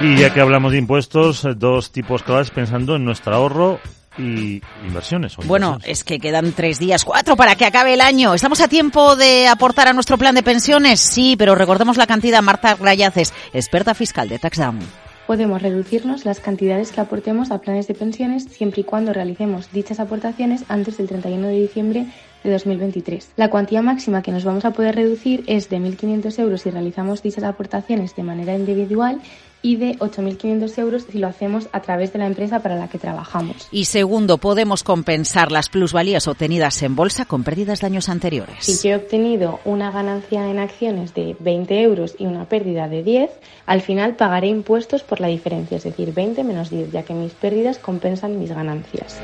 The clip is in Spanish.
Y ya que hablamos de impuestos, dos tipos claves pensando en nuestro ahorro y inversiones. Bueno, es que quedan tres días, cuatro para que acabe el año. ¿Estamos a tiempo de aportar a nuestro plan de pensiones? Sí, pero recordemos la cantidad. Marta Grayaces, experta fiscal de TaxDown. Podemos reducirnos las cantidades que aportemos a planes de pensiones siempre y cuando realicemos dichas aportaciones antes del 31 de diciembre de 2023. La cuantía máxima que nos vamos a poder reducir es de 1.500 euros si realizamos dichas aportaciones de manera individual y de 8.500 euros si lo hacemos a través de la empresa para la que trabajamos. Y segundo, podemos compensar las plusvalías obtenidas en bolsa con pérdidas de años anteriores. Si yo he obtenido una ganancia en acciones de 20 euros y una pérdida de 10, al final pagaré impuestos por la diferencia, es decir, 20 menos 10, ya que mis pérdidas compensan mis ganancias.